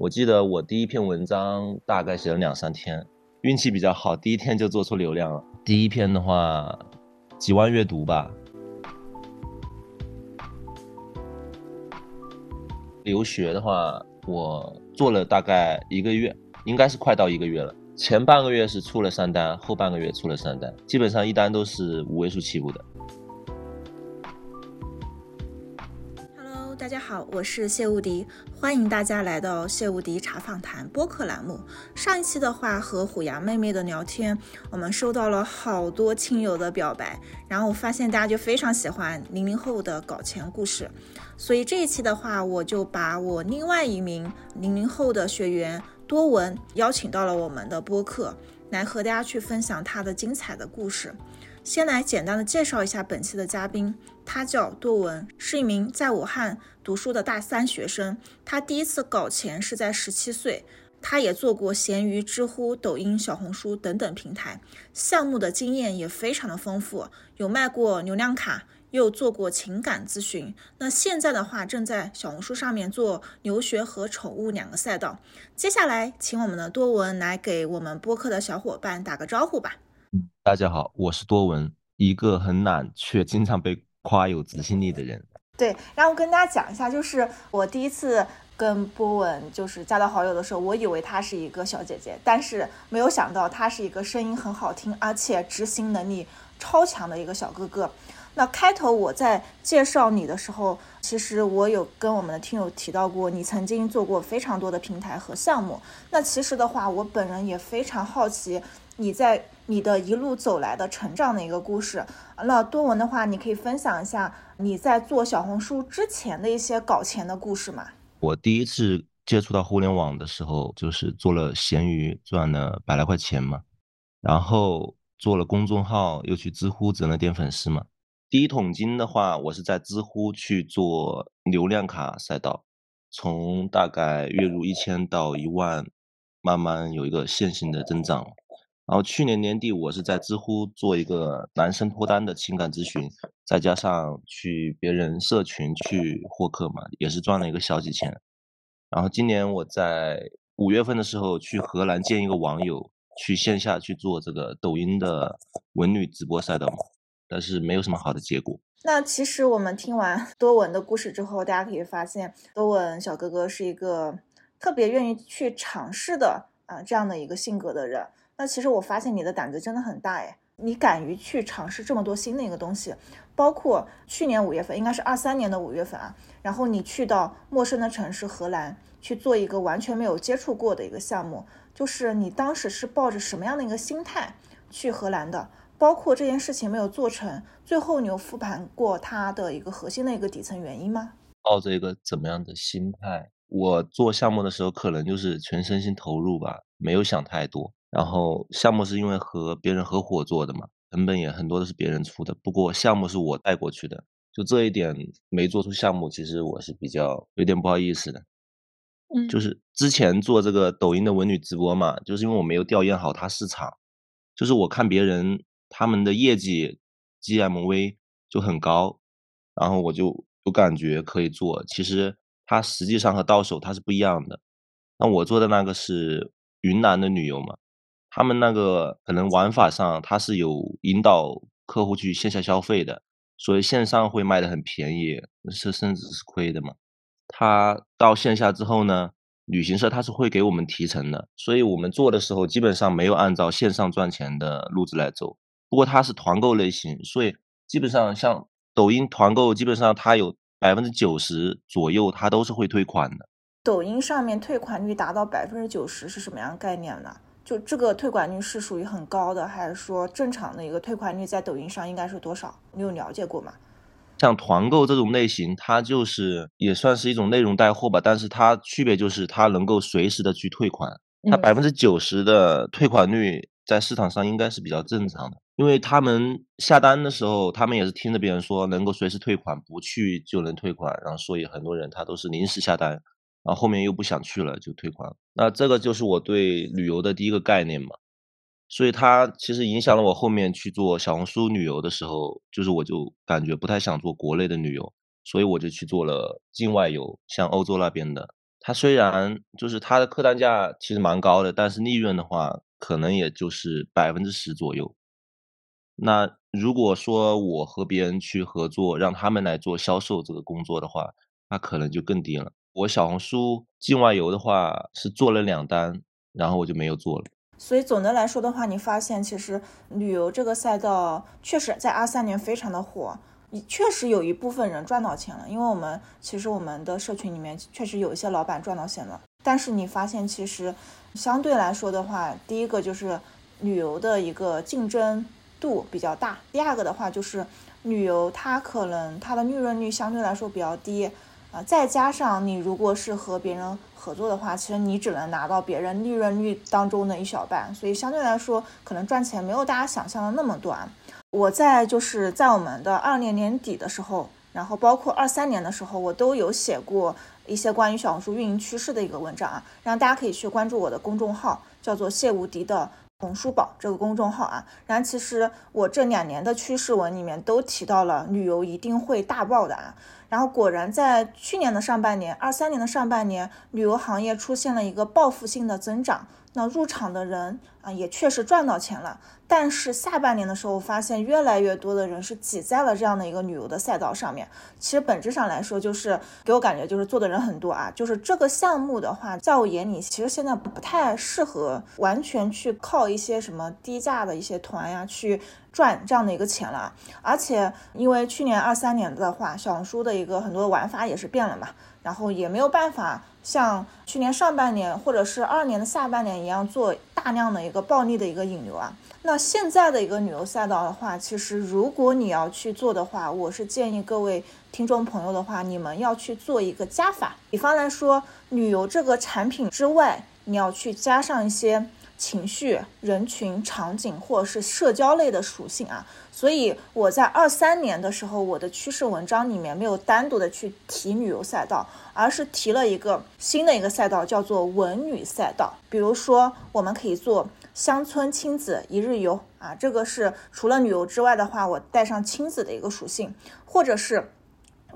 我记得我第一篇文章大概写了两三天，运气比较好，第一天就做出流量了。第一篇的话，几万阅读吧。留学的话，我做了大概一个月，应该是快到一个月了。前半个月是出了三单，后半个月出了三单，基本上一单都是五位数起步的。好，我是谢无敌，欢迎大家来到谢无敌茶访谈播客栏目。上一期的话和虎牙妹妹的聊天，我们收到了好多亲友的表白，然后我发现大家就非常喜欢零零后的搞钱故事，所以这一期的话，我就把我另外一名零零后的学员。多文邀请到了我们的播客，来和大家去分享他的精彩的故事。先来简单的介绍一下本期的嘉宾，他叫多文，是一名在武汉读书的大三学生。他第一次搞钱是在十七岁，他也做过闲鱼、知乎、抖音、小红书等等平台，项目的经验也非常的丰富，有卖过流量卡。又做过情感咨询，那现在的话正在小红书上面做留学和宠物两个赛道。接下来，请我们的多文来给我们播客的小伙伴打个招呼吧。大家好，我是多文，一个很懒却经常被夸有执行力的人。对，然后跟大家讲一下，就是我第一次跟波文就是加到好友的时候，我以为她是一个小姐姐，但是没有想到她是一个声音很好听，而且执行能力超强的一个小哥哥。那开头我在介绍你的时候，其实我有跟我们的听友提到过，你曾经做过非常多的平台和项目。那其实的话，我本人也非常好奇你在你的一路走来的成长的一个故事。那多文的话，你可以分享一下你在做小红书之前的一些搞钱的故事吗？我第一次接触到互联网的时候，就是做了闲鱼，赚了百来块钱嘛，然后做了公众号，又去知乎挣了点粉丝嘛。第一桶金的话，我是在知乎去做流量卡赛道，从大概月入一千到一万，慢慢有一个线性的增长。然后去年年底，我是在知乎做一个男生脱单的情感咨询，再加上去别人社群去获客嘛，也是赚了一个小几千。然后今年我在五月份的时候去荷兰见一个网友，去线下去做这个抖音的文旅直播赛道嘛。但是没有什么好的结果。那其实我们听完多文的故事之后，大家可以发现，多文小哥哥是一个特别愿意去尝试的啊这样的一个性格的人。那其实我发现你的胆子真的很大哎，你敢于去尝试这么多新的一个东西，包括去年五月份，应该是二三年的五月份啊，然后你去到陌生的城市荷兰去做一个完全没有接触过的一个项目，就是你当时是抱着什么样的一个心态去荷兰的？包括这件事情没有做成，最后你有复盘过它的一个核心的一个底层原因吗？抱着一个怎么样的心态？我做项目的时候可能就是全身心投入吧，没有想太多。然后项目是因为和别人合伙做的嘛，成本也很多都是别人出的。不过项目是我带过去的，就这一点没做出项目，其实我是比较有点不好意思的。嗯，就是之前做这个抖音的文旅直播嘛，就是因为我没有调研好它市场，就是我看别人。他们的业绩 GMV 就很高，然后我就有感觉可以做。其实它实际上和到手它是不一样的。那我做的那个是云南的旅游嘛，他们那个可能玩法上它是有引导客户去线下消费的，所以线上会卖的很便宜，是甚至是亏的嘛。他到线下之后呢，旅行社他是会给我们提成的，所以我们做的时候基本上没有按照线上赚钱的路子来走。不过它是团购类型，所以基本上像抖音团购，基本上它有百分之九十左右，它都是会退款的。抖音上面退款率达到百分之九十是什么样概念呢？就这个退款率是属于很高的，还是说正常的一个退款率在抖音上应该是多少？你有了解过吗？像团购这种类型，它就是也算是一种内容带货吧，但是它区别就是它能够随时的去退款，它百分之九十的退款率在市场上应该是比较正常的。因为他们下单的时候，他们也是听着别人说能够随时退款，不去就能退款，然后所以很多人他都是临时下单，然后后面又不想去了就退款。那这个就是我对旅游的第一个概念嘛，所以它其实影响了我后面去做小红书旅游的时候，就是我就感觉不太想做国内的旅游，所以我就去做了境外游，像欧洲那边的。它虽然就是它的客单价其实蛮高的，但是利润的话，可能也就是百分之十左右。那如果说我和别人去合作，让他们来做销售这个工作的话，那可能就更低了。我小红书境外游的话是做了两单，然后我就没有做了。所以总的来说的话，你发现其实旅游这个赛道确实在二三年非常的火，确实有一部分人赚到钱了。因为我们其实我们的社群里面确实有一些老板赚到钱了，但是你发现其实相对来说的话，第一个就是旅游的一个竞争度比较大，第二个的话就是旅游它可能它的利润率相对来说比较低。啊，再加上你如果是和别人合作的话，其实你只能拿到别人利润率当中的一小半，所以相对来说可能赚钱没有大家想象的那么多啊。我在就是在我们的二年年底的时候，然后包括二三年的时候，我都有写过一些关于小红书运营趋势的一个文章啊，让大家可以去关注我的公众号，叫做谢无敌的。红书宝这个公众号啊，然后其实我这两年的趋势文里面都提到了旅游一定会大爆的啊，然后果然在去年的上半年，二三年的上半年，旅游行业出现了一个报复性的增长，那入场的人啊也确实赚到钱了。但是下半年的时候，发现越来越多的人是挤在了这样的一个旅游的赛道上面。其实本质上来说，就是给我感觉就是做的人很多啊。就是这个项目的话，在我眼里，其实现在不太适合完全去靠一些什么低价的一些团呀去赚这样的一个钱了。而且因为去年二三年的话，小红书的一个很多玩法也是变了嘛，然后也没有办法像去年上半年或者是二年的下半年一样做大量的一个暴利的一个引流啊。那现在的一个旅游赛道的话，其实如果你要去做的话，我是建议各位听众朋友的话，你们要去做一个加法。比方来说，旅游这个产品之外，你要去加上一些情绪、人群、场景或者是社交类的属性啊。所以我在二三年的时候，我的趋势文章里面没有单独的去提旅游赛道，而是提了一个新的一个赛道，叫做文旅赛道。比如说，我们可以做。乡村亲子一日游啊，这个是除了旅游之外的话，我带上亲子的一个属性，或者是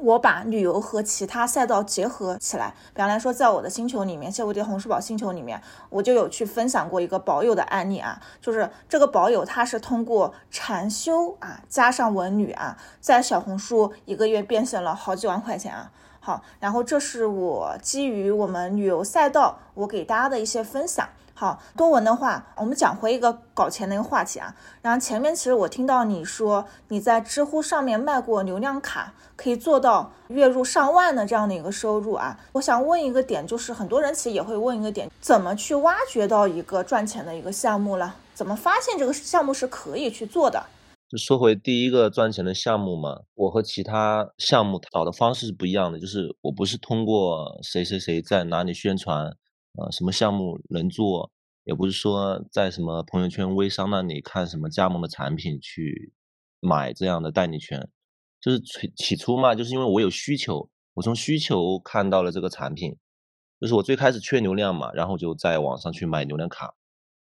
我把旅游和其他赛道结合起来。比方来说，在我的星球里面，谢无敌红书宝星球里面，我就有去分享过一个保友的案例啊，就是这个保友他是通过禅修啊，加上文旅啊，在小红书一个月变现了好几万块钱啊。好，然后这是我基于我们旅游赛道，我给大家的一些分享。好多文的话，我们讲回一个搞钱的一个话题啊。然后前面其实我听到你说你在知乎上面卖过流量卡，可以做到月入上万的这样的一个收入啊。我想问一个点，就是很多人其实也会问一个点，怎么去挖掘到一个赚钱的一个项目了？怎么发现这个项目是可以去做的？就说回第一个赚钱的项目嘛，我和其他项目找的方式是不一样的，就是我不是通过谁谁谁在哪里宣传。呃，什么项目能做，也不是说在什么朋友圈、微商那里看什么加盟的产品去买这样的代理权，就是起起初嘛，就是因为我有需求，我从需求看到了这个产品，就是我最开始缺流量嘛，然后就在网上去买流量卡，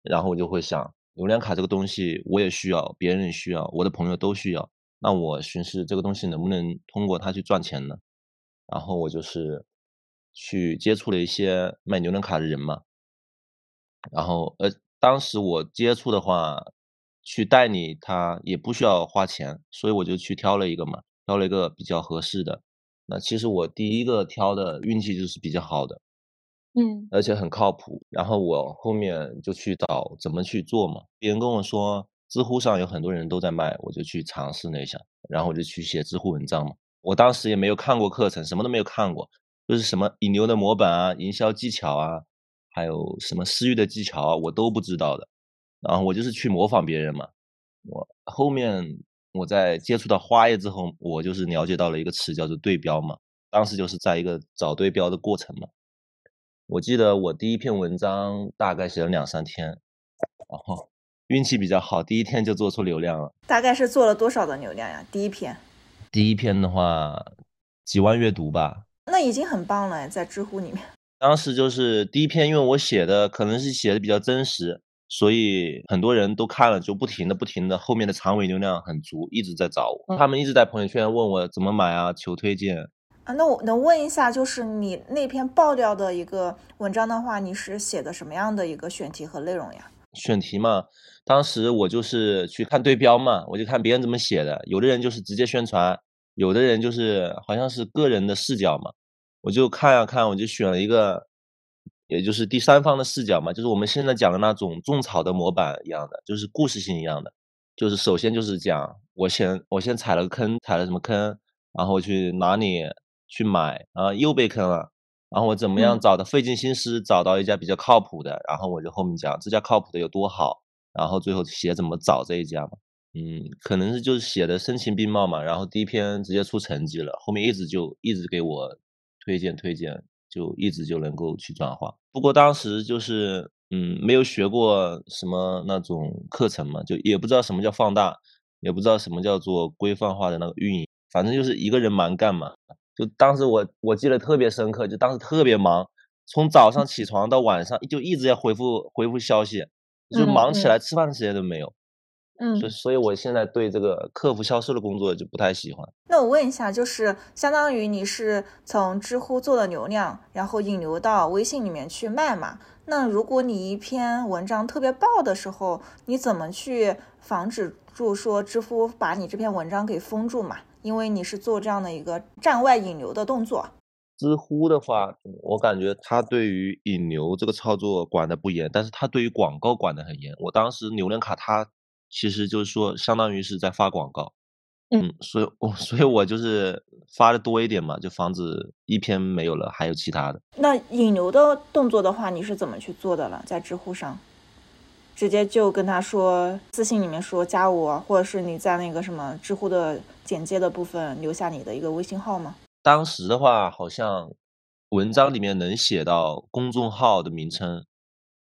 然后我就会想，流量卡这个东西我也需要，别人也需要，我的朋友都需要，那我寻思这个东西能不能通过它去赚钱呢？然后我就是。去接触了一些卖流量卡的人嘛，然后呃，当时我接触的话，去代理他也不需要花钱，所以我就去挑了一个嘛，挑了一个比较合适的。那其实我第一个挑的运气就是比较好的，嗯，而且很靠谱。然后我后面就去找怎么去做嘛，别人跟我说知乎上有很多人都在卖，我就去尝试了一下，然后我就去写知乎文章嘛。我当时也没有看过课程，什么都没有看过。就是什么引流的模板啊、营销技巧啊，还有什么私域的技巧啊，我都不知道的。然后我就是去模仿别人嘛。我后面我在接触到花叶之后，我就是了解到了一个词叫做对标嘛。当时就是在一个找对标的过程嘛。我记得我第一篇文章大概写了两三天，然后运气比较好，第一天就做出流量了。大概是做了多少的流量呀？第一篇？第一篇的话，几万阅读吧。那已经很棒了，在知乎里面。当时就是第一篇，因为我写的可能是写的比较真实，所以很多人都看了，就不停的、不停的，后面的长尾流量很足，一直在找我。他们一直在朋友圈问我怎么买啊，求推荐。啊，那我能问一下，就是你那篇爆料的一个文章的话，你是写的什么样的一个选题和内容呀？选题嘛，当时我就是去看对标嘛，我就看别人怎么写的，有的人就是直接宣传，有的人就是好像是个人的视角嘛，我就看呀看，我就选了一个，也就是第三方的视角嘛，就是我们现在讲的那种种草的模板一样的，就是故事性一样的，就是首先就是讲我先我先踩了个坑，踩了什么坑，然后去哪里。去买，然后，又被坑了，然后我怎么样找的费尽心思找到一家比较靠谱的，然后我就后面讲这家靠谱的有多好，然后最后写怎么找这一家嘛，嗯，可能是就是写的声情并茂嘛，然后第一篇直接出成绩了，后面一直就一直给我推荐推荐，就一直就能够去转化。不过当时就是嗯没有学过什么那种课程嘛，就也不知道什么叫放大，也不知道什么叫做规范化的那个运营，反正就是一个人蛮干嘛。就当时我我记得特别深刻，就当时特别忙，从早上起床到晚上就一直要回复回复消息，就忙起来吃饭的时间都没有。嗯，所所以，我现在对这个客服销售的工作就不太喜欢。那我问一下，就是相当于你是从知乎做的流量，然后引流到微信里面去卖嘛？那如果你一篇文章特别爆的时候，你怎么去防止住说知乎把你这篇文章给封住嘛？因为你是做这样的一个站外引流的动作，知乎的话，我感觉它对于引流这个操作管得不严，但是它对于广告管得很严。我当时流量卡它其实就是说相当于是在发广告，嗯，所以我 所以我就是发的多一点嘛，就防止一篇没有了，还有其他的。那引流的动作的话，你是怎么去做的了？在知乎上？直接就跟他说，私信里面说加我，或者是你在那个什么知乎的简介的部分留下你的一个微信号吗？当时的话，好像文章里面能写到公众号的名称，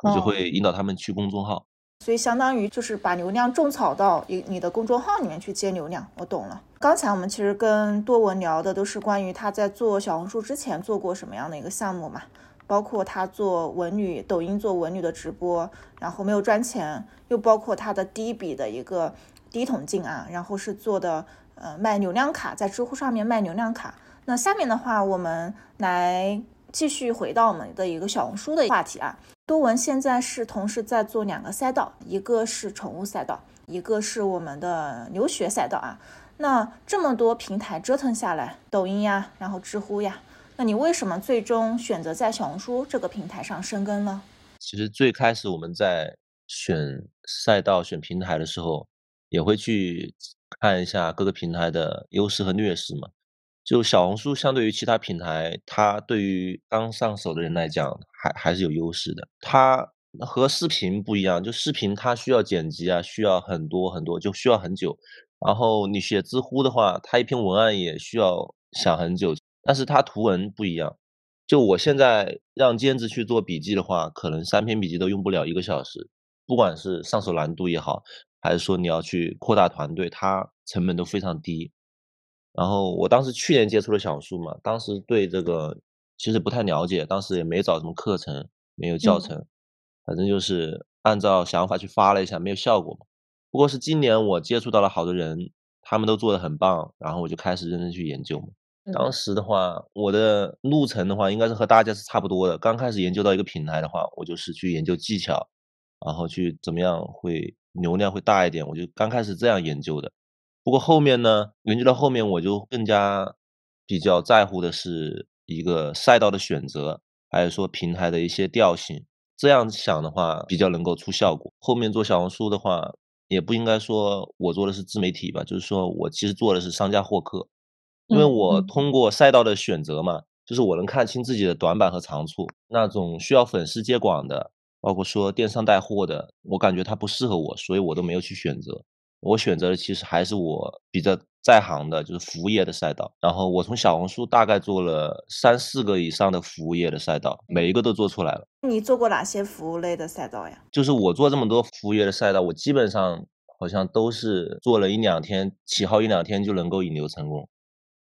我就会引导他们去公众号。所以相当于就是把流量种草到你你的公众号里面去接流量。我懂了。刚才我们其实跟多文聊的都是关于他在做小红书之前做过什么样的一个项目嘛。包括他做文旅，抖音做文旅的直播，然后没有赚钱，又包括他的第一笔的一个第一桶金啊，然后是做的呃卖流量卡，在知乎上面卖流量卡。那下面的话，我们来继续回到我们的一个小红书的话题啊。多文现在是同时在做两个赛道，一个是宠物赛道，一个是我们的留学赛道啊。那这么多平台折腾下来，抖音呀，然后知乎呀。那你为什么最终选择在小红书这个平台上生根呢？其实最开始我们在选赛道、选平台的时候，也会去看一下各个平台的优势和劣势嘛。就小红书相对于其他平台，它对于刚上手的人来讲，还还是有优势的。它和视频不一样，就视频它需要剪辑啊，需要很多很多，就需要很久。然后你写知乎的话，它一篇文案也需要想很久。但是它图文不一样，就我现在让兼职去做笔记的话，可能三篇笔记都用不了一个小时。不管是上手难度也好，还是说你要去扩大团队，它成本都非常低。然后我当时去年接触了小红书嘛，当时对这个其实不太了解，当时也没找什么课程，没有教程，反正就是按照想法去发了一下，没有效果嘛。不过是今年我接触到了好多人，他们都做的很棒，然后我就开始认真去研究嘛。当时的话，我的路程的话，应该是和大家是差不多的。刚开始研究到一个平台的话，我就是去研究技巧，然后去怎么样会流量会大一点，我就刚开始这样研究的。不过后面呢，研究到后面，我就更加比较在乎的是一个赛道的选择，还有说平台的一些调性。这样想的话，比较能够出效果。后面做小红书的话，也不应该说我做的是自媒体吧，就是说我其实做的是商家获客。因为我通过赛道的选择嘛，就是我能看清自己的短板和长处。那种需要粉丝接广的，包括说电商带货的，我感觉它不适合我，所以我都没有去选择。我选择的其实还是我比较在行的，就是服务业的赛道。然后我从小红书大概做了三四个以上的服务业的赛道，每一个都做出来了。你做过哪些服务类的赛道呀？就是我做这么多服务业的赛道，我基本上好像都是做了一两天，起号一两天就能够引流成功。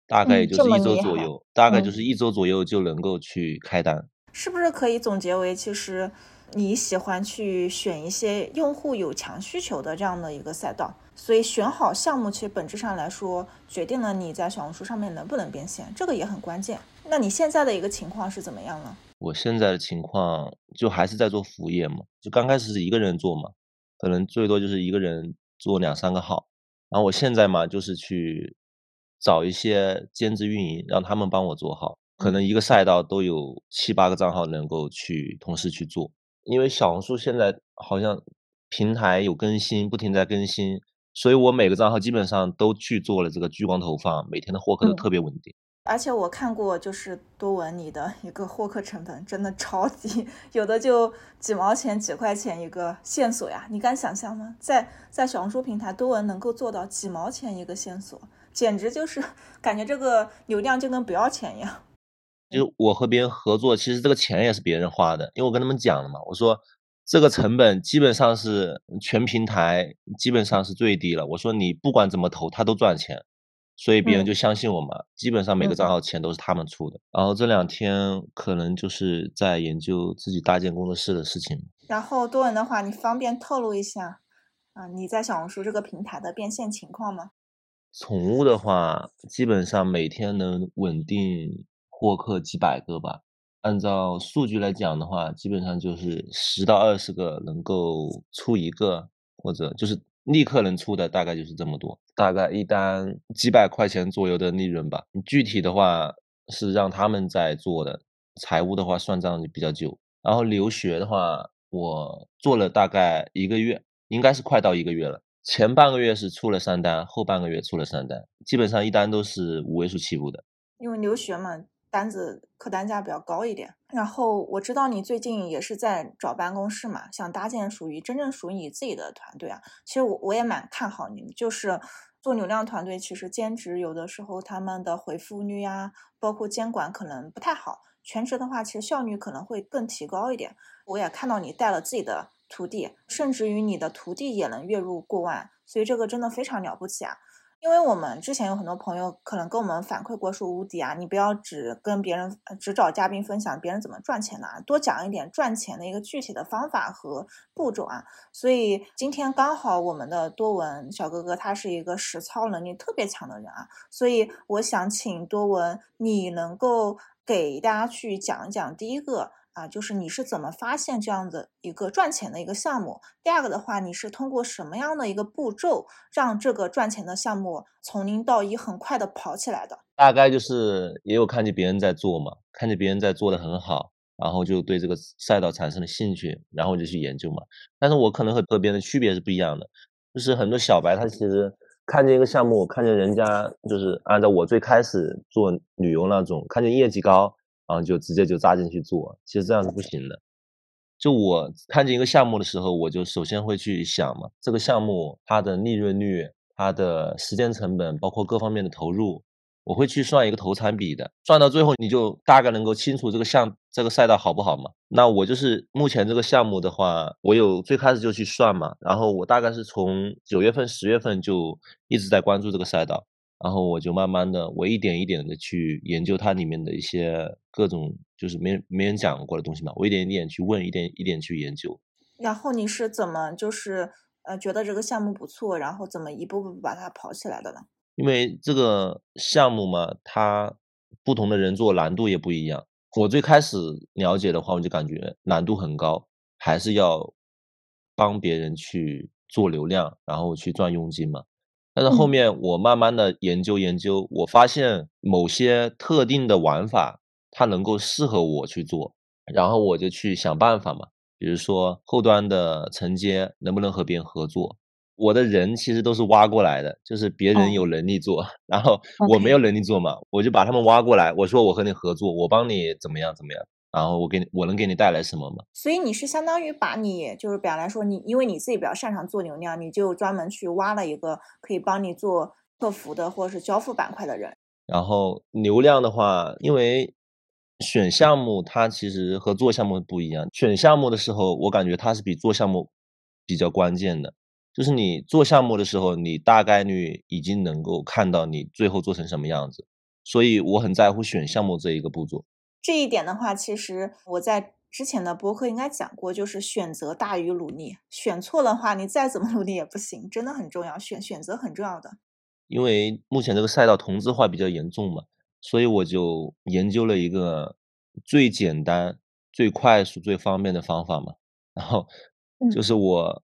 大概也就是一周左右，大概就是一周左右就能够去开单。是不是可以总结为，其实你喜欢去选一些用户有强需求的这样的一个赛道，所以选好项目，其实本质上来说，决定了你在小红书上面能不能变现，这个也很关键。那你现在的一个情况是怎么样呢？我现在的情况就还是在做服务业嘛，就刚开始是一个人做嘛，可能最多就是一个人做两三个号，然后我现在嘛就是去找一些兼职运营，让他们帮我做号。可能一个赛道都有七八个账号能够去同时去做，因为小红书现在好像平台有更新，不停在更新，所以我每个账号基本上都去做了这个聚光投放，每天的获客都特别稳定。而且我看过，就是多文你的一个获客成本真的超低，有的就几毛钱、几块钱一个线索呀，你敢想象吗？在在小红书平台，多文能够做到几毛钱一个线索，简直就是感觉这个流量就跟不要钱一样。就是我和别人合作，其实这个钱也是别人花的，因为我跟他们讲了嘛，我说这个成本基本上是全平台基本上是最低了。我说你不管怎么投，他都赚钱，所以别人就相信我嘛。基本上每个账号钱都是他们出的。然后这两天可能就是在研究自己搭建工作室的事情。然后多文的话，你方便透露一下啊？你在小红书这个平台的变现情况吗？宠物的话，基本上每天能稳定。获客几百个吧，按照数据来讲的话，基本上就是十到二十个能够出一个，或者就是立刻能出的，大概就是这么多，大概一单几百块钱左右的利润吧。具体的话是让他们在做的，财务的话算账就比较久。然后留学的话，我做了大概一个月，应该是快到一个月了。前半个月是出了三单，后半个月出了三单，基本上一单都是五位数起步的。因为留学嘛。单子客单价比较高一点，然后我知道你最近也是在找办公室嘛，想搭建属于真正属于你自己的团队啊。其实我我也蛮看好你，就是做流量团队，其实兼职有的时候他们的回复率呀，包括监管可能不太好，全职的话其实效率可能会更提高一点。我也看到你带了自己的徒弟，甚至于你的徒弟也能月入过万，所以这个真的非常了不起啊。因为我们之前有很多朋友可能跟我们反馈过说，无敌啊，你不要只跟别人只找嘉宾分享别人怎么赚钱的啊，多讲一点赚钱的一个具体的方法和步骤啊。所以今天刚好我们的多文小哥哥他是一个实操能力特别强的人啊，所以我想请多文你能够给大家去讲一讲第一个。啊，就是你是怎么发现这样的一个赚钱的一个项目？第二个的话，你是通过什么样的一个步骤，让这个赚钱的项目从零到一很快的跑起来的？大概就是也有看见别人在做嘛，看见别人在做的很好，然后就对这个赛道产生了兴趣，然后就去研究嘛。但是我可能和和别人的区别是不一样的，就是很多小白他其实看见一个项目，看见人家就是按照我最开始做旅游那种，看见业绩高。然后就直接就扎进去做，其实这样是不行的。就我看见一个项目的时候，我就首先会去想嘛，这个项目它的利润率、它的时间成本，包括各方面的投入，我会去算一个投产比的。算到最后，你就大概能够清楚这个项这个赛道好不好嘛？那我就是目前这个项目的话，我有最开始就去算嘛，然后我大概是从九月份、十月份就一直在关注这个赛道。然后我就慢慢的，我一点一点的去研究它里面的一些各种，就是没没人讲过的东西嘛。我一点一点去问，一点一点去研究。然后你是怎么就是呃觉得这个项目不错，然后怎么一步步把它跑起来的呢？因为这个项目嘛，它不同的人做难度也不一样。我最开始了解的话，我就感觉难度很高，还是要帮别人去做流量，然后去赚佣金嘛。但是后面我慢慢的研究研究，我发现某些特定的玩法，它能够适合我去做，然后我就去想办法嘛。比如说后端的承接能不能和别人合作，我的人其实都是挖过来的，就是别人有能力做，然后我没有能力做嘛，我就把他们挖过来，我说我和你合作，我帮你怎么样怎么样。然后我给你，我能给你带来什么吗？所以你是相当于把你就是比方来说，你因为你自己比较擅长做流量，你就专门去挖了一个可以帮你做客服的或者是交付板块的人。然后流量的话，因为选项目它其实和做项目不一样。选项目的时候，我感觉它是比做项目比较关键的。就是你做项目的时候，你大概率已经能够看到你最后做成什么样子。所以我很在乎选项目这一个步骤。这一点的话，其实我在。之前的播客应该讲过，就是选择大于努力，选错的话，你再怎么努力也不行，真的很重要，选选择很重要的。因为目前这个赛道同质化比较严重嘛，所以我就研究了一个最简单、最快速、最方便的方法嘛。然后就是我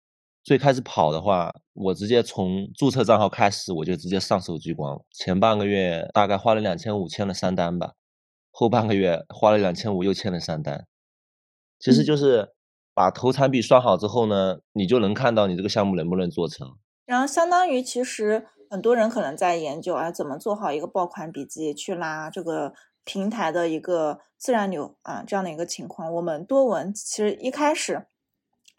最开始跑的话，我直接从注册账号开始，我就直接上手聚光了。前半个月大概花了两千五签了三单吧，后半个月花了两千五又签了三单。其实就是把投产比算好之后呢，你就能看到你这个项目能不能做成。然后相当于其实。很多人可能在研究啊，怎么做好一个爆款笔记，去拉这个平台的一个自然流啊，这样的一个情况。我们多闻其实一开始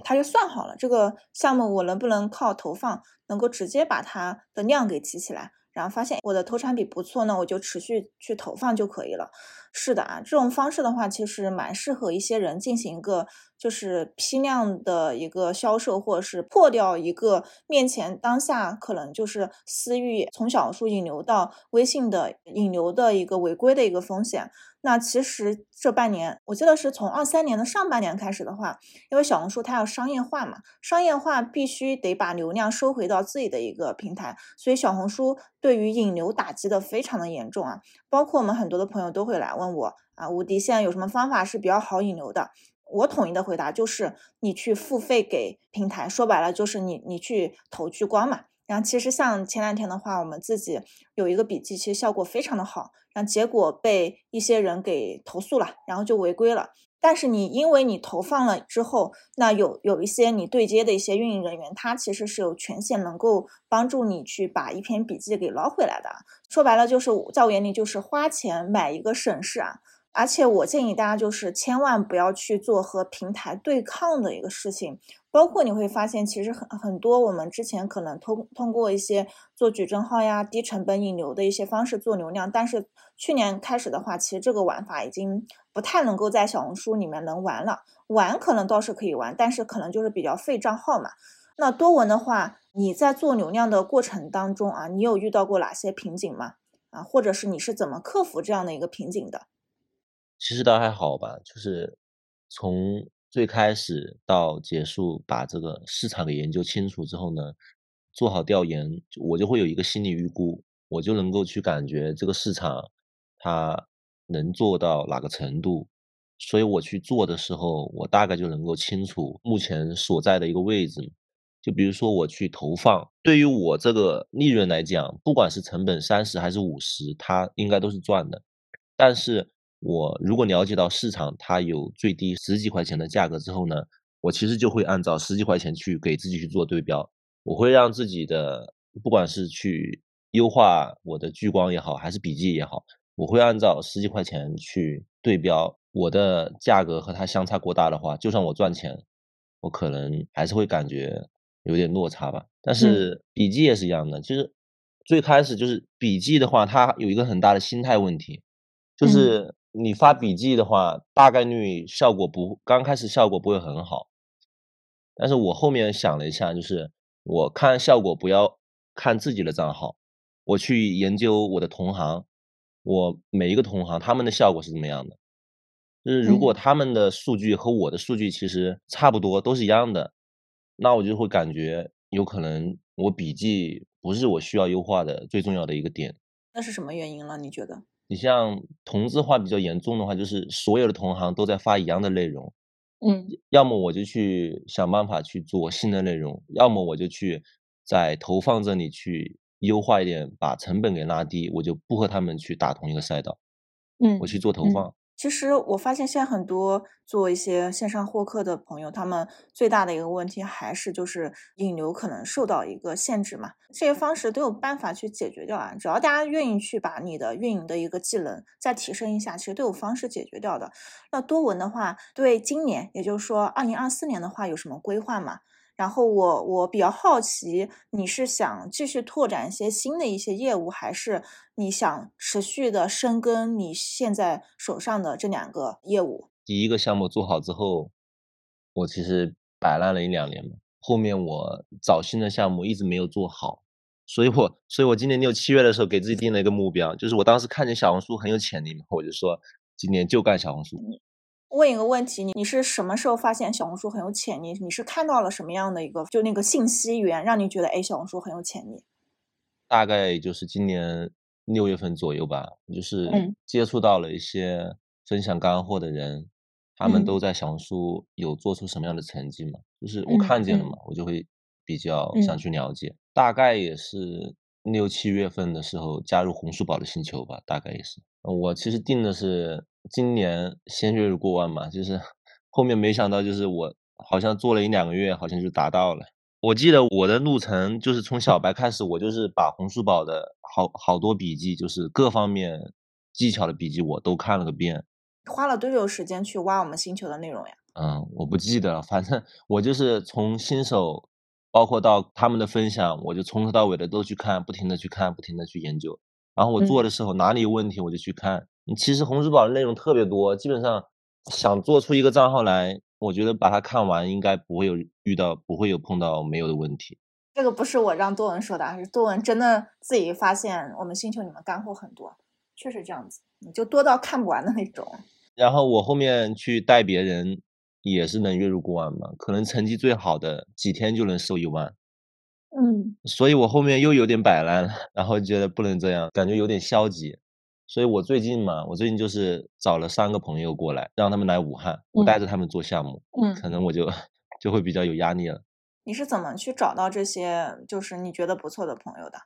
他就算好了这个项目，我能不能靠投放能够直接把它的量给提起来。然后发现我的投产比不错呢，我就持续去投放就可以了。是的啊，这种方式的话，其实蛮适合一些人进行一个就是批量的一个销售，或者是破掉一个面前当下可能就是私域从小红书引流到微信的引流的一个违规的一个风险。那其实这半年，我记得是从二三年的上半年开始的话，因为小红书它要商业化嘛，商业化必须得把流量收回到自己的一个平台，所以小红书对于引流打击的非常的严重啊。包括我们很多的朋友都会来问我啊，无敌现在有什么方法是比较好引流的？我统一的回答就是，你去付费给平台，说白了就是你你去投聚光嘛。然后其实像前两天的话，我们自己有一个笔记，其实效果非常的好，然后结果被一些人给投诉了，然后就违规了。但是你因为你投放了之后，那有有一些你对接的一些运营人员，他其实是有权限能够帮助你去把一篇笔记给捞回来的。说白了就是在我眼里就是花钱买一个省事啊。而且我建议大家就是千万不要去做和平台对抗的一个事情。包括你会发现，其实很很多我们之前可能通通过一些做矩阵号呀、低成本引流的一些方式做流量，但是去年开始的话，其实这个玩法已经不太能够在小红书里面能玩了。玩可能倒是可以玩，但是可能就是比较费账号嘛。那多文的话，你在做流量的过程当中啊，你有遇到过哪些瓶颈吗？啊，或者是你是怎么克服这样的一个瓶颈的？其实倒还好吧，就是从。最开始到结束，把这个市场给研究清楚之后呢，做好调研，我就会有一个心理预估，我就能够去感觉这个市场它能做到哪个程度，所以我去做的时候，我大概就能够清楚目前所在的一个位置。就比如说我去投放，对于我这个利润来讲，不管是成本三十还是五十，它应该都是赚的，但是。我如果了解到市场它有最低十几块钱的价格之后呢，我其实就会按照十几块钱去给自己去做对标。我会让自己的不管是去优化我的聚光也好，还是笔记也好，我会按照十几块钱去对标。我的价格和它相差过大的话，就算我赚钱，我可能还是会感觉有点落差吧。但是笔记也是一样的，其实最开始就是笔记的话，它有一个很大的心态问题，就是。你发笔记的话，大概率效果不刚开始效果不会很好，但是我后面想了一下，就是我看效果不要看自己的账号，我去研究我的同行，我每一个同行他们的效果是怎么样的，就是如果他们的数据和我的数据其实差不多，都是一样的，那我就会感觉有可能我笔记不是我需要优化的最重要的一个点。那是什么原因了？你觉得？你像同质化比较严重的话，就是所有的同行都在发一样的内容，嗯，要么我就去想办法去做新的内容，要么我就去在投放这里去优化一点，把成本给拉低，我就不和他们去打同一个赛道，嗯，我去做投放。其实我发现现在很多做一些线上获客的朋友，他们最大的一个问题还是就是引流可能受到一个限制嘛。这些方式都有办法去解决掉啊，只要大家愿意去把你的运营的一个技能再提升一下，其实都有方式解决掉的。那多文的话，对今年，也就是说二零二四年的话，有什么规划吗？然后我我比较好奇，你是想继续拓展一些新的一些业务，还是你想持续的深耕你现在手上的这两个业务？第一个项目做好之后，我其实摆烂了一两年嘛，后面我找新的项目一直没有做好，所以我所以我今年六七月的时候给自己定了一个目标，就是我当时看见小红书很有潜力嘛，我就说今年就干小红书。问一个问题，你你是什么时候发现小红书很有潜力？你是看到了什么样的一个就那个信息源，让你觉得哎小红书很有潜力？大概就是今年六月份左右吧，就是接触到了一些分享干货的人，他们都在小红书有做出什么样的成绩嘛？就是我看见了嘛，我就会比较想去了解。大概也是六七月份的时候加入红书宝的星球吧，大概也是。我其实定的是今年先月入过万嘛，就是 后面没想到就是我好像做了一两个月，好像就达到了。我记得我的路程就是从小白开始，我就是把红书宝的好好多笔记，就是各方面技巧的笔记，我都看了个遍。花了多久时间去挖我们星球的内容呀？嗯，我不记得了，反正我就是从新手，包括到他们的分享，我就从头到尾的都去看，不停的去看，不停的去研究。然后我做的时候哪里有问题，我就去看。其实红书宝的内容特别多，基本上想做出一个账号来。我觉得把它看完，应该不会有遇到，不会有碰到没有的问题。这个不是我让多文说的，是多文真的自己发现我们星球里面干货很多，确实这样子，你就多到看不完的那种。然后我后面去带别人，也是能月入过万嘛，可能成绩最好的几天就能收一万。嗯，所以我后面又有点摆烂了，然后觉得不能这样，感觉有点消极。所以我最近嘛，我最近就是找了三个朋友过来，让他们来武汉，我带着他们做项目，嗯，可能我就就会比较有压力了。你是怎么去找到这些就是你觉得不错的朋友的？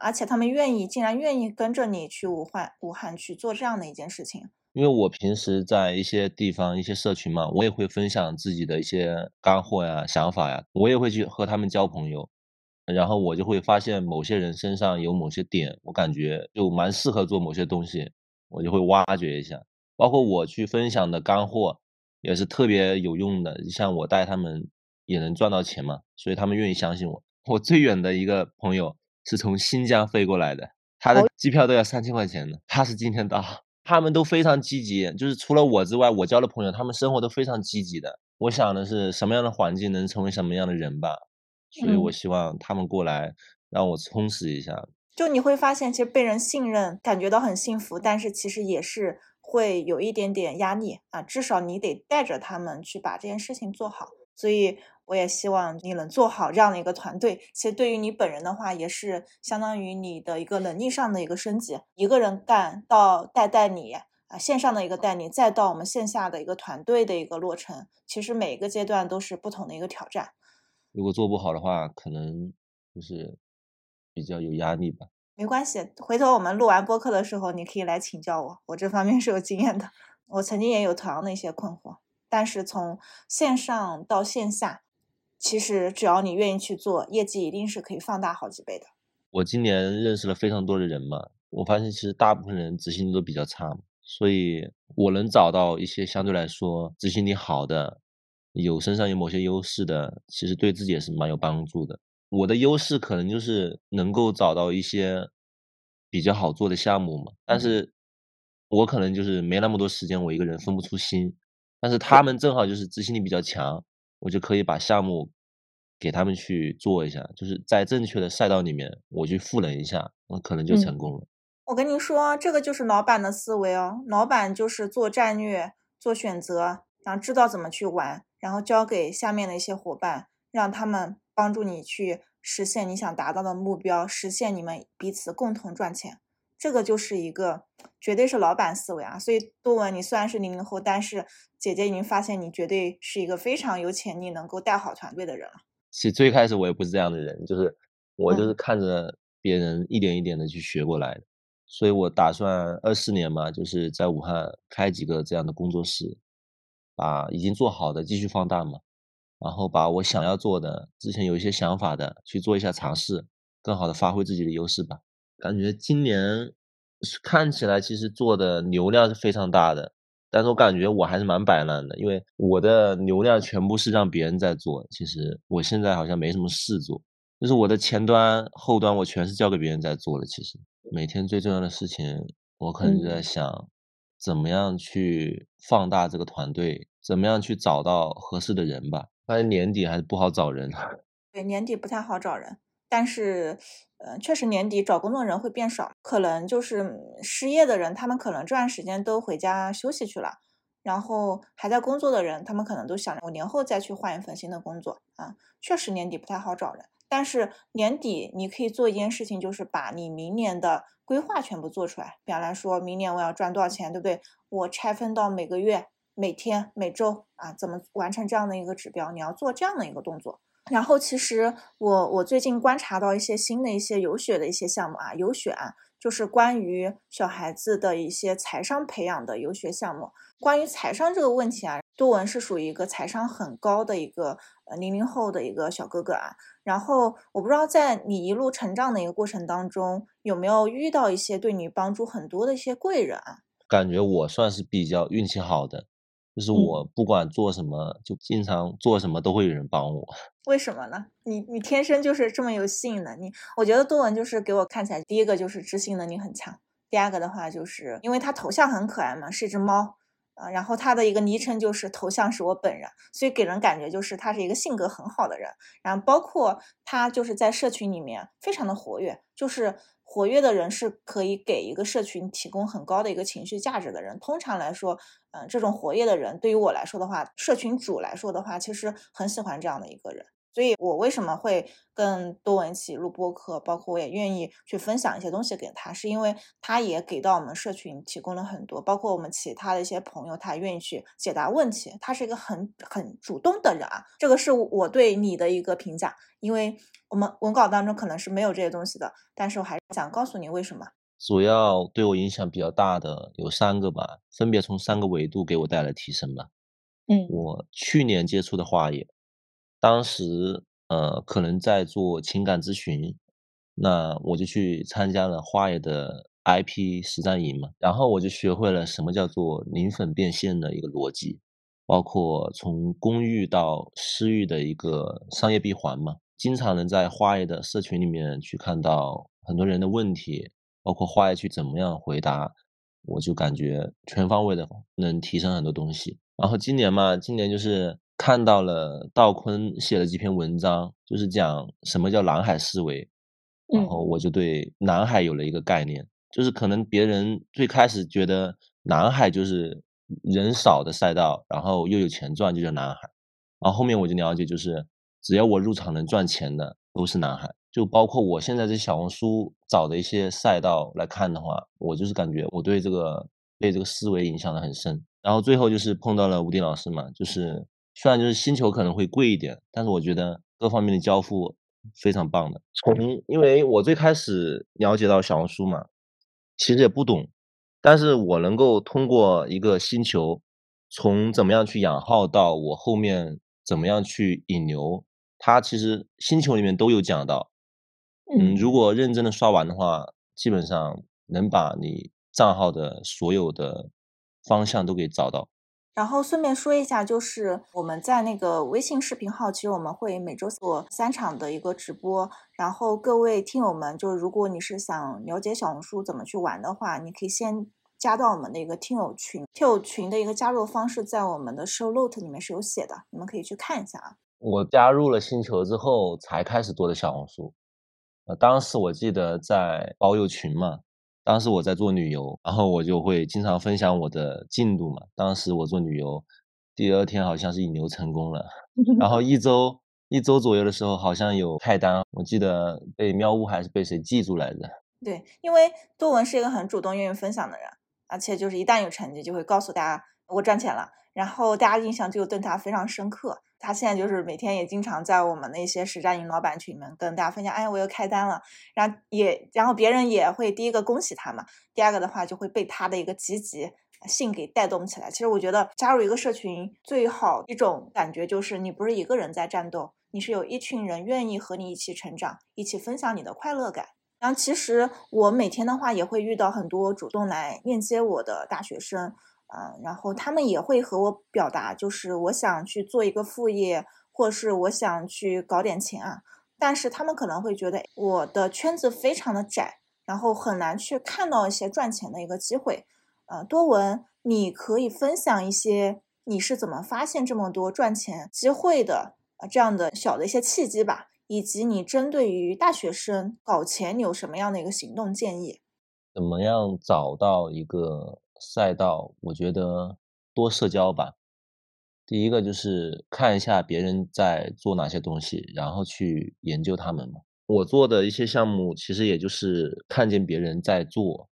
而且他们愿意，竟然愿意跟着你去武汉武汉去做这样的一件事情？因为我平时在一些地方、一些社群嘛，我也会分享自己的一些干货呀、想法呀，我也会去和他们交朋友。然后我就会发现某些人身上有某些点，我感觉就蛮适合做某些东西，我就会挖掘一下。包括我去分享的干货也是特别有用的，像我带他们也能赚到钱嘛，所以他们愿意相信我。我最远的一个朋友是从新疆飞过来的，他的机票都要三千块钱呢，他是今天到。他们都非常积极，就是除了我之外，我交的朋友他们生活都非常积极的。我想的是什么样的环境能成为什么样的人吧。所以我希望他们过来让我充实一下。就你会发现，其实被人信任，感觉到很幸福，但是其实也是会有一点点压力啊。至少你得带着他们去把这件事情做好。所以我也希望你能做好这样的一个团队。其实对于你本人的话，也是相当于你的一个能力上的一个升级。一个人干到带带你啊，线上的一个带你，再到我们线下的一个团队的一个落成，其实每一个阶段都是不同的一个挑战。如果做不好的话，可能就是比较有压力吧。没关系，回头我们录完播客的时候，你可以来请教我，我这方面是有经验的。我曾经也有同样的一些困惑，但是从线上到线下，其实只要你愿意去做，业绩一定是可以放大好几倍的。我今年认识了非常多的人嘛，我发现其实大部分人执行力都比较差，所以我能找到一些相对来说执行力好的。有身上有某些优势的，其实对自己也是蛮有帮助的。我的优势可能就是能够找到一些比较好做的项目嘛，但是我可能就是没那么多时间，我一个人分不出心。但是他们正好就是执行力比较强，我就可以把项目给他们去做一下，就是在正确的赛道里面，我去赋能一下，我可能就成功了。我跟你说，这个就是老板的思维哦，老板就是做战略、做选择，然后知道怎么去玩。然后交给下面的一些伙伴，让他们帮助你去实现你想达到的目标，实现你们彼此共同赚钱。这个就是一个绝对是老板思维啊！所以多文，你虽然是零零后，但是姐姐已经发现你绝对是一个非常有潜力、能够带好团队的人了。其实最开始我也不是这样的人，就是我就是看着别人一点一点的去学过来的。所以我打算二四年嘛，就是在武汉开几个这样的工作室。把已经做好的继续放大嘛，然后把我想要做的、之前有一些想法的去做一下尝试，更好的发挥自己的优势吧。感觉今年看起来其实做的流量是非常大的，但是我感觉我还是蛮摆烂的，因为我的流量全部是让别人在做。其实我现在好像没什么事做，就是我的前端、后端我全是交给别人在做了。其实每天最重要的事情，我可能就在想。怎么样去放大这个团队？怎么样去找到合适的人吧？发现年底还是不好找人。对，年底不太好找人，但是，呃，确实年底找工作人会变少，可能就是失业的人，他们可能这段时间都回家休息去了。然后还在工作的人，他们可能都想着我年后再去换一份新的工作啊。确实年底不太好找人，但是年底你可以做一件事情，就是把你明年的规划全部做出来。比方来说，明年我要赚多少钱，对不对？我拆分到每个月、每天、每周啊，怎么完成这样的一个指标？你要做这样的一个动作。然后其实我我最近观察到一些新的一些游学的一些项目啊，游学啊。就是关于小孩子的一些财商培养的游学项目。关于财商这个问题啊，多文是属于一个财商很高的一个呃零零后的一个小哥哥啊。然后我不知道在你一路成长的一个过程当中，有没有遇到一些对你帮助很多的一些贵人啊？感觉我算是比较运气好的。就是我不管做什么，就经常做什么都会有人帮我。为什么呢？你你天生就是这么有吸引力。你我觉得多文就是给我看起来，第一个就是知性能力很强，第二个的话就是因为他头像很可爱嘛，是一只猫啊，然后他的一个昵称就是头像是我本人，所以给人感觉就是他是一个性格很好的人。然后包括他就是在社群里面非常的活跃，就是。活跃的人是可以给一个社群提供很高的一个情绪价值的人。通常来说，嗯，这种活跃的人对于我来说的话，社群主来说的话，其实很喜欢这样的一个人。所以我为什么会跟多文一起录播课，包括我也愿意去分享一些东西给他，是因为他也给到我们社群提供了很多，包括我们其他的一些朋友，他愿意去解答问题，他是一个很很主动的人啊。这个是我对你的一个评价，因为我们文稿当中可能是没有这些东西的，但是我还是想告诉你为什么。主要对我影响比较大的有三个吧，分别从三个维度给我带来提升吧。嗯，我去年接触的话也。当时，呃，可能在做情感咨询，那我就去参加了花爷的 IP 实战营嘛，然后我就学会了什么叫做零粉变现的一个逻辑，包括从公域到私域的一个商业闭环嘛。经常能在花爷的社群里面去看到很多人的问题，包括花爷去怎么样回答，我就感觉全方位的能提升很多东西。然后今年嘛，今年就是。看到了道坤写了几篇文章，就是讲什么叫蓝海思维，然后我就对蓝海有了一个概念，就是可能别人最开始觉得蓝海就是人少的赛道，然后又有钱赚就叫蓝海，然后后面我就了解，就是只要我入场能赚钱的都是蓝海，就包括我现在在小红书找的一些赛道来看的话，我就是感觉我对这个被这个思维影响的很深，然后最后就是碰到了吴迪老师嘛，就是。虽然就是星球可能会贵一点，但是我觉得各方面的交付非常棒的。从因为我最开始了解到小红书嘛，其实也不懂，但是我能够通过一个星球，从怎么样去养号到我后面怎么样去引流，它其实星球里面都有讲到。嗯，如果认真的刷完的话，基本上能把你账号的所有的方向都给找到。然后顺便说一下，就是我们在那个微信视频号，其实我们会每周做三场的一个直播。然后各位听友们，就是如果你是想了解小红书怎么去玩的话，你可以先加到我们的一个听友群。听友群的一个加入方式在我们的 show note 里面是有写的，你们可以去看一下啊。我加入了星球之后才开始做的小红书，呃，当时我记得在包友群嘛。当时我在做旅游，然后我就会经常分享我的进度嘛。当时我做旅游，第二天好像是引流成功了，然后一周一周左右的时候好像有派单，我记得被喵呜还是被谁记住来着？对，因为多文是一个很主动、愿意分享的人，而且就是一旦有成绩就会告诉大家我赚钱了，然后大家印象就对他非常深刻。他现在就是每天也经常在我们那些实战营老板群里面跟大家分享，哎，我又开单了，然后也然后别人也会第一个恭喜他嘛，第二个的话就会被他的一个积极性给带动起来。其实我觉得加入一个社群最好一种感觉就是你不是一个人在战斗，你是有一群人愿意和你一起成长，一起分享你的快乐感。然后其实我每天的话也会遇到很多主动来链接我的大学生。啊，然后他们也会和我表达，就是我想去做一个副业，或是我想去搞点钱啊。但是他们可能会觉得我的圈子非常的窄，然后很难去看到一些赚钱的一个机会。呃，多文，你可以分享一些你是怎么发现这么多赚钱机会的啊？这样的小的一些契机吧，以及你针对于大学生搞钱，你有什么样的一个行动建议？怎么样找到一个？赛道，我觉得多社交吧。第一个就是看一下别人在做哪些东西，然后去研究他们嘛。我做的一些项目，其实也就是看见别人在做，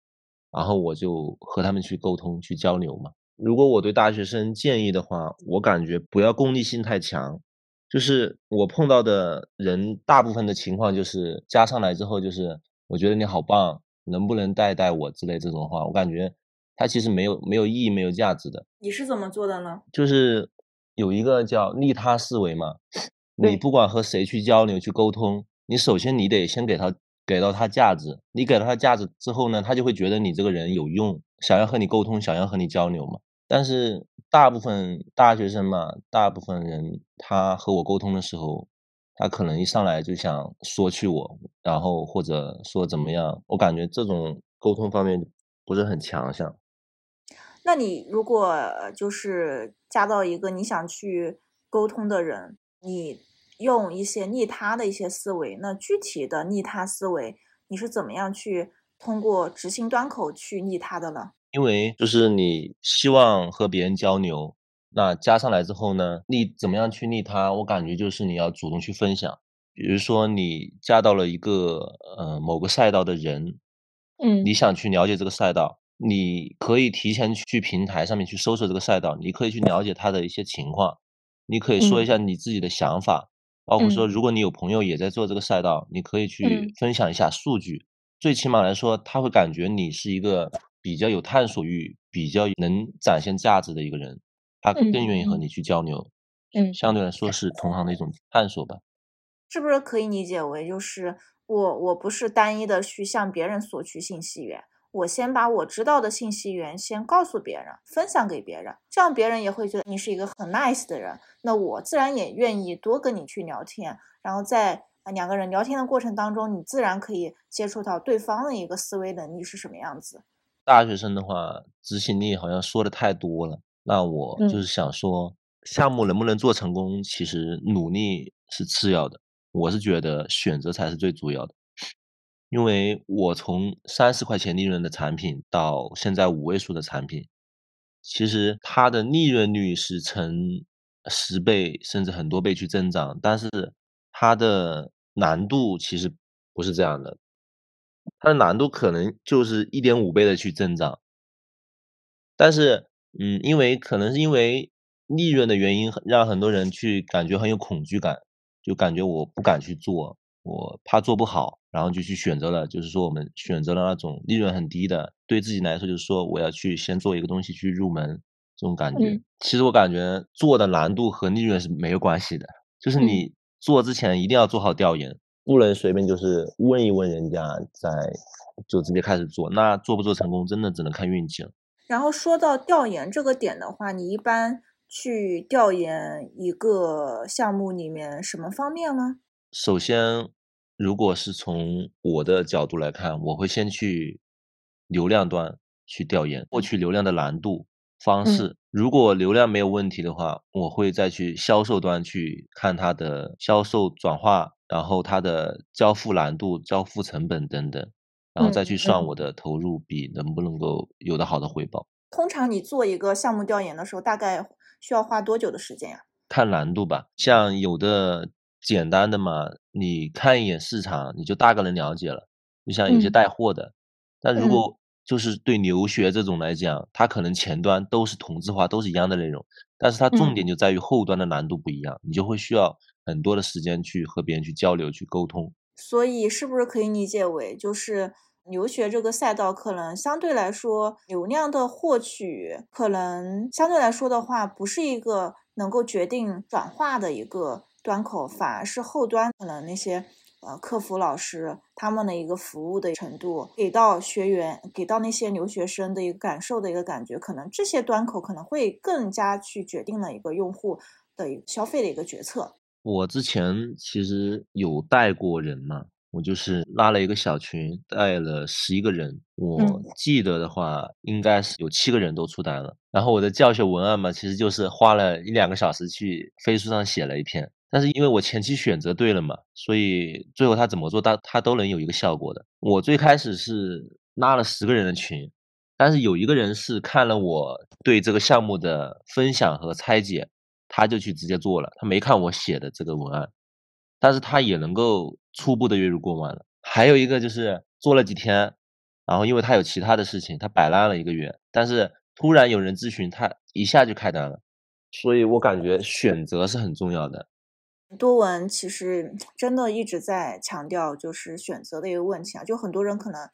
然后我就和他们去沟通、去交流嘛。如果我对大学生建议的话，我感觉不要功利性太强。就是我碰到的人，大部分的情况就是加上来之后，就是我觉得你好棒，能不能带带我之类这种话，我感觉他其实没有没有意义、没有价值的。你是怎么做的呢？就是有一个叫利他思维嘛，你不管和谁去交流、去沟通，你首先你得先给他给到他价值，你给了他价值之后呢，他就会觉得你这个人有用，想要和你沟通，想要和你交流嘛。但是大部分大学生嘛，大部分人他和我沟通的时候，他可能一上来就想说去我，然后或者说怎么样，我感觉这种沟通方面不是很强项。那你如果就是加到一个你想去沟通的人，你用一些逆他的一些思维，那具体的逆他思维，你是怎么样去通过执行端口去逆他的呢？因为就是你希望和别人交流，那加上来之后呢，你怎么样去利他？我感觉就是你要主动去分享。比如说你加到了一个呃某个赛道的人，嗯，你想去了解这个赛道，你可以提前去平台上面去搜索这个赛道，你可以去了解他的一些情况，你可以说一下你自己的想法，包括说如果你有朋友也在做这个赛道，你可以去分享一下数据。最起码来说，他会感觉你是一个。比较有探索欲、比较能展现价值的一个人，他更愿意和你去交流。嗯，相对来说是同行的一种探索吧。是不是可以理解为，就是我我不是单一的去向别人索取信息源，我先把我知道的信息源先告诉别人，分享给别人，这样别人也会觉得你是一个很 nice 的人，那我自然也愿意多跟你去聊天。然后在两个人聊天的过程当中，你自然可以接触到对方的一个思维能力是什么样子。大学生的话，执行力好像说的太多了。那我就是想说，项目能不能做成功，其实努力是次要的。我是觉得选择才是最主要的。因为我从三十块钱利润的产品到现在五位数的产品，其实它的利润率是成十倍甚至很多倍去增长，但是它的难度其实不是这样的。它的难度可能就是一点五倍的去增长，但是，嗯，因为可能是因为利润的原因，让很多人去感觉很有恐惧感，就感觉我不敢去做，我怕做不好，然后就去选择了，就是说我们选择了那种利润很低的，对自己来说就是说我要去先做一个东西去入门这种感觉。其实我感觉做的难度和利润是没有关系的，就是你做之前一定要做好调研。不能随便就是问一问人家，再就直接开始做，那做不做成功，真的只能看运气了。然后说到调研这个点的话，你一般去调研一个项目里面什么方面呢？首先，如果是从我的角度来看，我会先去流量端去调研，获取流量的难度。方式，如果流量没有问题的话，我会再去销售端去看它的销售转化，然后它的交付难度、交付成本等等，然后再去算我的投入比能不能够有的好的回报。通常你做一个项目调研的时候，大概需要花多久的时间呀？看难度吧，像有的简单的嘛，你看一眼市场，你就大概能了解了。就像有些带货的，但如果就是对留学这种来讲，它可能前端都是同质化，都是一样的内容，但是它重点就在于后端的难度不一样，你就会需要很多的时间去和别人去交流、去沟通。所以，是不是可以理解为，就是留学这个赛道可能相对来说，流量的获取可能相对来说的话，不是一个能够决定转化的一个端口，反而是后端可能那些。呃，客服老师他们的一个服务的程度，给到学员，给到那些留学生的一个感受的一个感觉，可能这些端口可能会更加去决定了一个用户的消费的一个决策。我之前其实有带过人嘛，我就是拉了一个小群，带了十一个人，我记得的话，应该是有七个人都出单了。然后我的教学文案嘛，其实就是花了一两个小时去飞书上写了一篇。但是因为我前期选择对了嘛，所以最后他怎么做，他他都能有一个效果的。我最开始是拉了十个人的群，但是有一个人是看了我对这个项目的分享和拆解，他就去直接做了，他没看我写的这个文案，但是他也能够初步的月入过万了。还有一个就是做了几天，然后因为他有其他的事情，他摆烂了一个月，但是突然有人咨询，他一下就开单了。所以我感觉选择是很重要的。多文其实真的一直在强调就是选择的一个问题啊，就很多人可能。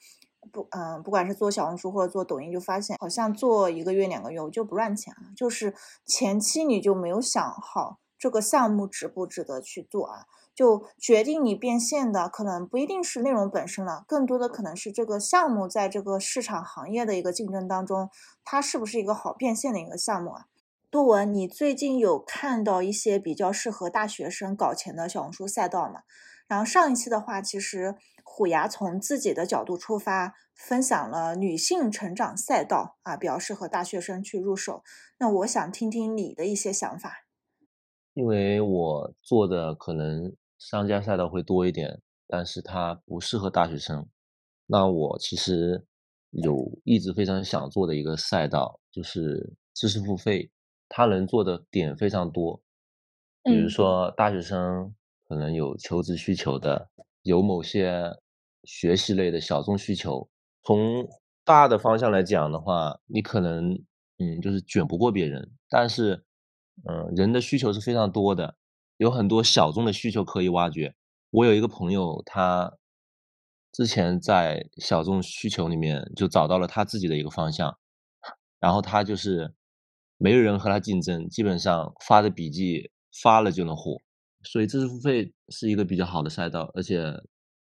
不，嗯，不管是做小红书或者做抖音，就发现好像做一个月、两个月我就不赚钱啊。就是前期你就没有想好这个项目值不值得去做啊，就决定你变现的可能不一定是内容本身了，更多的可能是这个项目在这个市场行业的一个竞争当中，它是不是一个好变现的一个项目啊？多文，你最近有看到一些比较适合大学生搞钱的小红书赛道吗？然后上一期的话，其实。虎牙从自己的角度出发，分享了女性成长赛道啊，比较适合大学生去入手。那我想听听你的一些想法。因为我做的可能商家赛道会多一点，但是它不适合大学生。那我其实有一直非常想做的一个赛道，就是知识付费，它能做的点非常多。比如说大学生可能有求职需求的，有某些。学习类的小众需求，从大的方向来讲的话，你可能嗯就是卷不过别人，但是嗯人的需求是非常多的，有很多小众的需求可以挖掘。我有一个朋友，他之前在小众需求里面就找到了他自己的一个方向，然后他就是没有人和他竞争，基本上发的笔记发了就能火，所以知识付费是一个比较好的赛道，而且。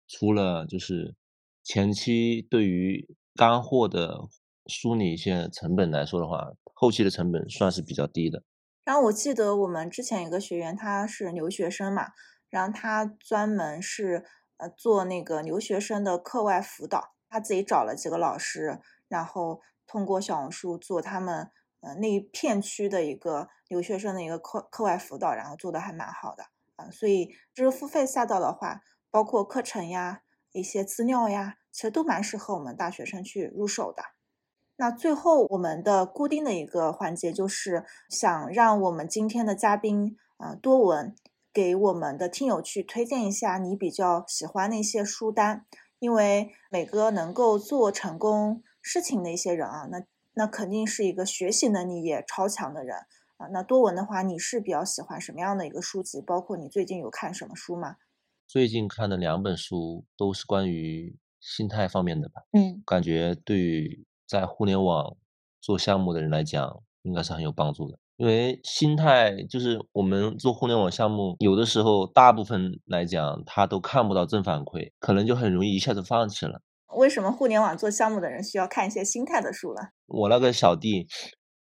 除了就是前期对于干货的梳理一些成本来说的话，后期的成本算是比较低的。然后我记得我们之前有个学员，他是留学生嘛，然后他专门是呃做那个留学生的课外辅导，他自己找了几个老师，然后通过小红书做他们呃那一片区的一个留学生的一个课课外辅导，然后做的还蛮好的啊。所以就是付费赛道的话。包括课程呀，一些资料呀，其实都蛮适合我们大学生去入手的。那最后我们的固定的一个环节就是想让我们今天的嘉宾啊多文给我们的听友去推荐一下你比较喜欢的一些书单，因为每个能够做成功事情的一些人啊，那那肯定是一个学习能力也超强的人啊。那多文的话，你是比较喜欢什么样的一个书籍？包括你最近有看什么书吗？最近看的两本书都是关于心态方面的吧，嗯，感觉对于在互联网做项目的人来讲，应该是很有帮助的。因为心态就是我们做互联网项目，有的时候大部分来讲，他都看不到正反馈，可能就很容易一下子放弃了。为什么互联网做项目的人需要看一些心态的书了？我那个小弟，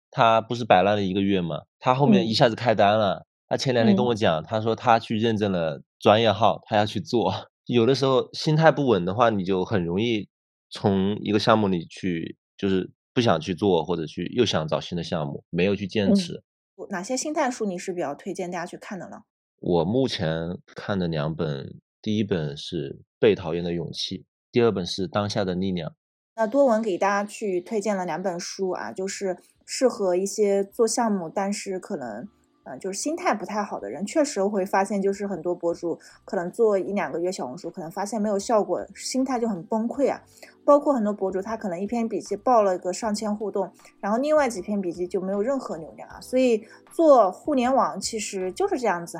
他不是摆烂了一个月嘛，他后面一下子开单了。他前两天跟我讲，他说他去认证了专业号，他要去做。有的时候心态不稳的话，你就很容易从一个项目里去，就是不想去做，或者去又想找新的项目，没有去坚持。哪些心态书你是比较推荐大家去看的呢？我目前看的两本，第一本是《被讨厌的勇气》，第二本是《当下的力量》。那多文给大家去推荐了两本书啊，就是适合一些做项目，但是可能。嗯，就是心态不太好的人，确实会发现，就是很多博主可能做一两个月小红书，可能发现没有效果，心态就很崩溃啊。包括很多博主，他可能一篇笔记爆了个上千互动，然后另外几篇笔记就没有任何流量啊。所以做互联网其实就是这样子，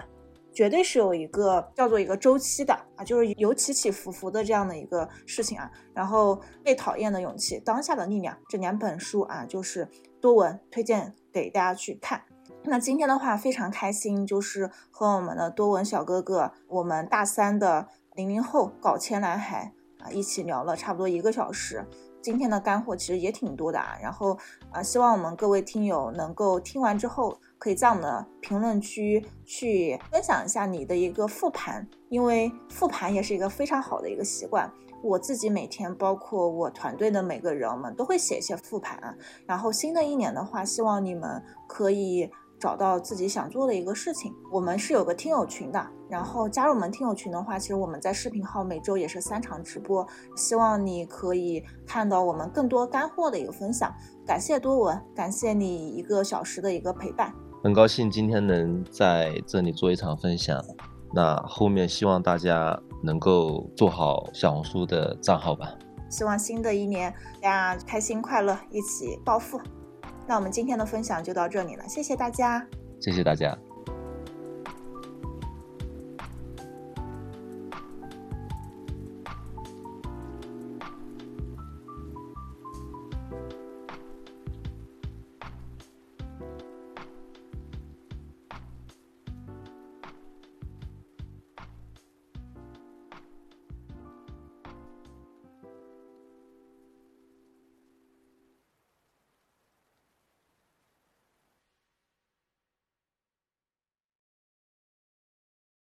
绝对是有一个叫做一个周期的啊，就是有起起伏伏的这样的一个事情啊。然后被讨厌的勇气，当下的力量这两本书啊，就是多文推荐给大家去看。那今天的话非常开心，就是和我们的多文小哥哥，我们大三的零零后搞钱男孩啊，一起聊了差不多一个小时。今天的干货其实也挺多的啊。然后啊，希望我们各位听友能够听完之后，可以在我们的评论区去分享一下你的一个复盘，因为复盘也是一个非常好的一个习惯。我自己每天，包括我团队的每个人们，都会写一些复盘。然后新的一年的话，希望你们可以。找到自己想做的一个事情。我们是有个听友群的，然后加入我们听友群的话，其实我们在视频号每周也是三场直播，希望你可以看到我们更多干货的一个分享。感谢多文，感谢你一个小时的一个陪伴。很高兴今天能在这里做一场分享，那后面希望大家能够做好小红书的账号吧。希望新的一年大家开心快乐，一起暴富。那我们今天的分享就到这里了，谢谢大家，谢谢大家。